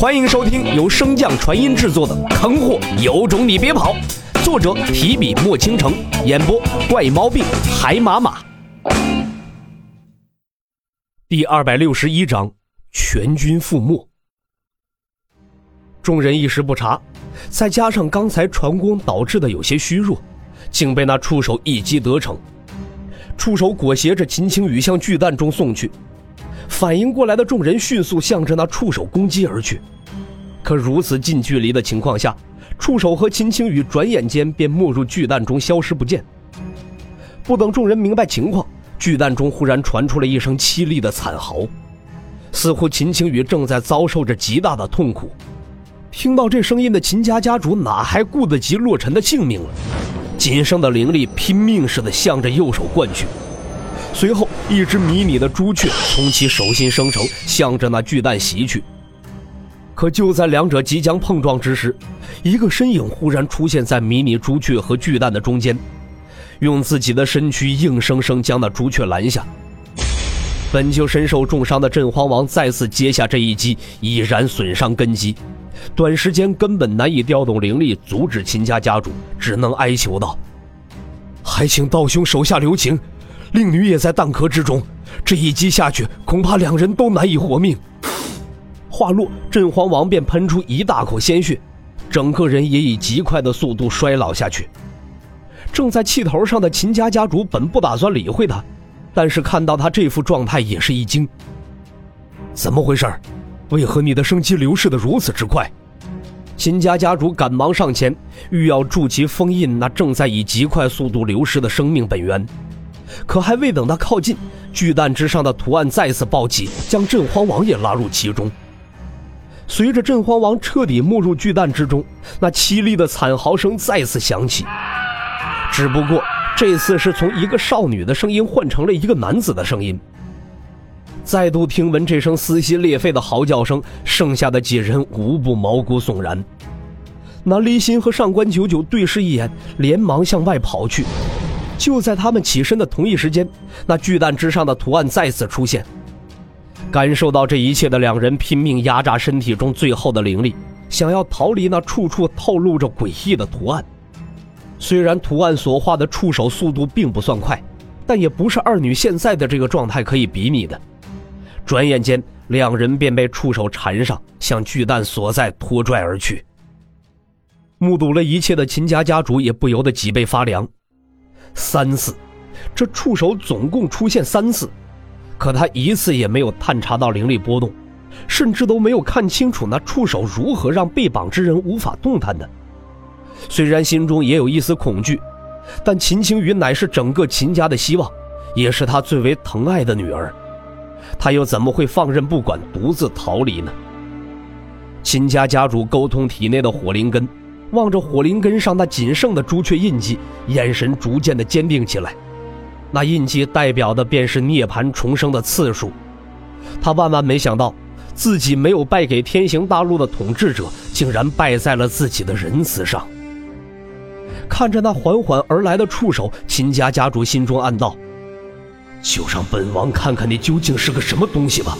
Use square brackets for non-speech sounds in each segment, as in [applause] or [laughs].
欢迎收听由升降传音制作的《坑货有种你别跑》，作者提笔墨倾城，演播怪毛病海马马。第二百六十一章，全军覆没。众人一时不察，再加上刚才传功导致的有些虚弱，竟被那触手一击得逞。触手裹挟着秦青雨向巨蛋中送去。反应过来的众人迅速向着那触手攻击而去，可如此近距离的情况下，触手和秦青雨转眼间便没入巨蛋中，消失不见。不等众人明白情况，巨蛋中忽然传出了一声凄厉的惨嚎，似乎秦青雨正在遭受着极大的痛苦。听到这声音的秦家家主哪还顾得及洛尘的性命了？仅剩的灵力拼命似的向着右手灌去。随后，一只迷你的朱雀从其手心生成，向着那巨蛋袭去。可就在两者即将碰撞之时，一个身影忽然出现在迷你朱雀和巨蛋的中间，用自己的身躯硬生生将那朱雀拦下。本就身受重伤的镇荒王再次接下这一击，已然损伤根基，短时间根本难以调动灵力阻止秦家家主，只能哀求道：“还请道兄手下留情。”令女也在蛋壳之中，这一击下去，恐怕两人都难以活命。话落，镇荒王便喷出一大口鲜血，整个人也以极快的速度衰老下去。正在气头上的秦家家主本不打算理会他，但是看到他这副状态，也是一惊。怎么回事？为何你的生机流逝的如此之快？秦家家主赶忙上前，欲要助其封印那正在以极快速度流失的生命本源。可还未等他靠近，巨蛋之上的图案再次暴起，将镇荒王也拉入其中。随着镇荒王彻底没入巨蛋之中，那凄厉的惨嚎声再次响起。只不过这次是从一个少女的声音换成了一个男子的声音。再度听闻这声撕心裂肺的嚎叫声，剩下的几人无不毛骨悚然。那离心和上官九九对视一眼，连忙向外跑去。就在他们起身的同一时间，那巨蛋之上的图案再次出现。感受到这一切的两人拼命压榨身体中最后的灵力，想要逃离那处处透露着诡异的图案。虽然图案所画的触手速度并不算快，但也不是二女现在的这个状态可以比拟的。转眼间，两人便被触手缠上，向巨蛋所在拖拽而去。目睹了一切的秦家家主也不由得脊背发凉。三次，这触手总共出现三次，可他一次也没有探查到灵力波动，甚至都没有看清楚那触手如何让被绑之人无法动弹的。虽然心中也有一丝恐惧，但秦青雨乃是整个秦家的希望，也是他最为疼爱的女儿，他又怎么会放任不管，独自逃离呢？秦家家主沟通体内的火灵根。望着火灵根上那仅剩的朱雀印记，眼神逐渐的坚定起来。那印记代表的便是涅槃重生的次数。他万万没想到，自己没有败给天行大陆的统治者，竟然败在了自己的仁慈上。看着那缓缓而来的触手，秦家家主心中暗道：“就让本王看看你究竟是个什么东西吧。”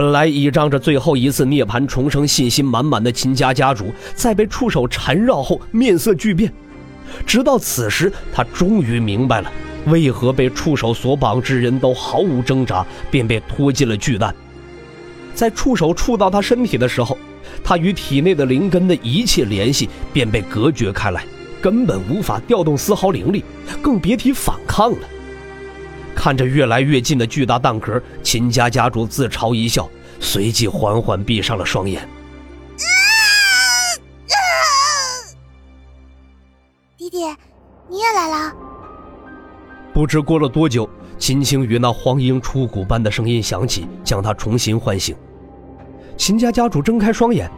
本来倚仗着最后一次涅槃重生、信心满满的秦家家主，在被触手缠绕后，面色巨变。直到此时，他终于明白了，为何被触手所绑之人都毫无挣扎，便被拖进了巨蛋。在触手触到他身体的时候，他与体内的灵根的一切联系便被隔绝开来，根本无法调动丝毫灵力，更别提反抗了。看着越来越近的巨大蛋壳，秦家家主自嘲一笑，随即缓缓闭上了双眼。啊 [laughs] 啊弟弟，你也来了。不知过了多久，秦青雨那荒鹰出谷般的声音响起，将他重新唤醒。秦家家主睁开双眼，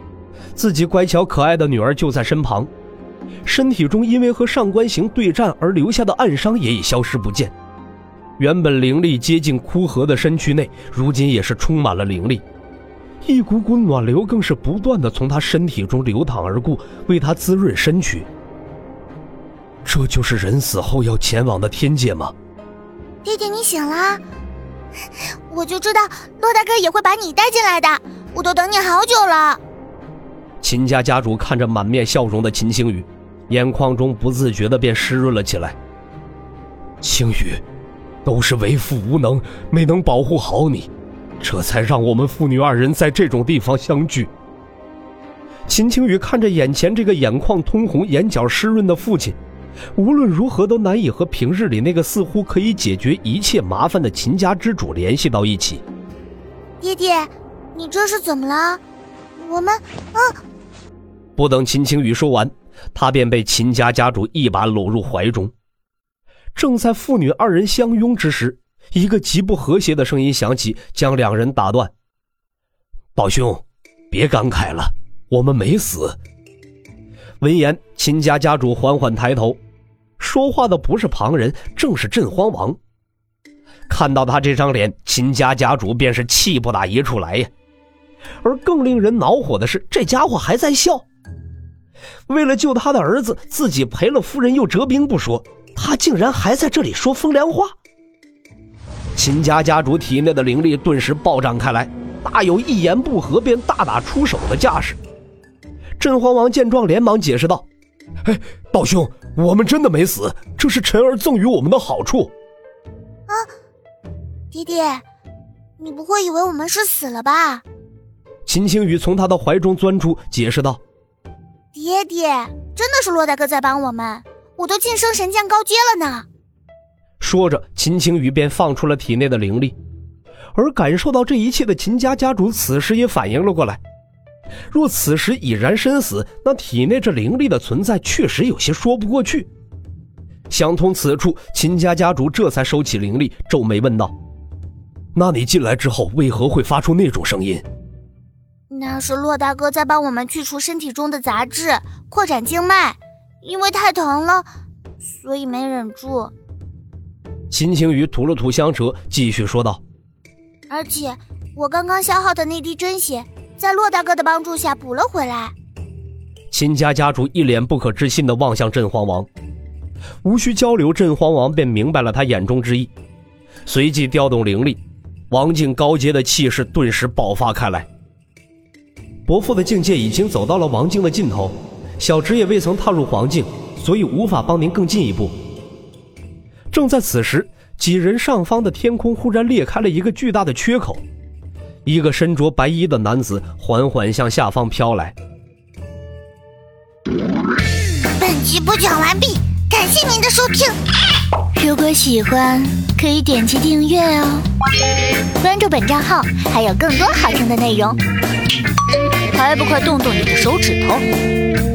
自己乖巧可爱的女儿就在身旁，身体中因为和上官行对战而留下的暗伤也已消失不见。原本灵力接近枯涸的身躯内，如今也是充满了灵力，一股股暖流更是不断的从他身体中流淌而过，为他滋润身躯。这就是人死后要前往的天界吗？爹爹，你醒了，我就知道骆大哥也会把你带进来的。我都等你好久了。秦家家主看着满面笑容的秦星雨，眼眶中不自觉的便湿润了起来。青雨，都是为父无能，没能保护好你，这才让我们父女二人在这种地方相聚。秦青雨看着眼前这个眼眶通红、眼角湿润的父亲，无论如何都难以和平日里那个似乎可以解决一切麻烦的秦家之主联系到一起。爹爹，你这是怎么了？我们……啊！不等秦青雨说完，他便被秦家家主一把搂入怀中。正在父女二人相拥之时，一个极不和谐的声音响起，将两人打断：“宝兄，别感慨了，我们没死。”闻言，秦家家主缓缓抬头，说话的不是旁人，正是镇荒王。看到他这张脸，秦家家主便是气不打一处来呀。而更令人恼火的是，这家伙还在笑。为了救他的儿子，自己赔了夫人又折兵不说，他竟然还在这里说风凉话。秦家家主体内的灵力顿时暴涨开来，大有一言不合便大打出手的架势。镇荒王见状，连忙解释道：“哎，道兄，我们真的没死，这是臣儿赠予我们的好处。”啊，爹爹，你不会以为我们是死了吧？秦青雨从他的怀中钻出，解释道。爹爹，真的是洛大哥在帮我们，我都晋升神将高阶了呢。说着，秦青雨便放出了体内的灵力，而感受到这一切的秦家家主此时也反应了过来。若此时已然身死，那体内这灵力的存在确实有些说不过去。想通此处，秦家家主这才收起灵力，皱眉问道：“那你进来之后，为何会发出那种声音？”那是骆大哥在帮我们去除身体中的杂质，扩展经脉。因为太疼了，所以没忍住。秦青雨吐了吐香舌，继续说道：“而且我刚刚消耗的那滴真血，在骆大哥的帮助下补了回来。”秦家家主一脸不可置信地望向镇荒王，无需交流，镇荒王便明白了他眼中之意，随即调动灵力，王境高阶的气势顿时爆发开来。伯父的境界已经走到了王境的尽头，小侄也未曾踏入黄境，所以无法帮您更进一步。正在此时，几人上方的天空忽然裂开了一个巨大的缺口，一个身着白衣的男子缓缓向下方飘来。本集播讲完毕，感谢您的收听。如果喜欢，可以点击订阅哦，关注本账号还有更多好听的内容。还不快动动你的手指头！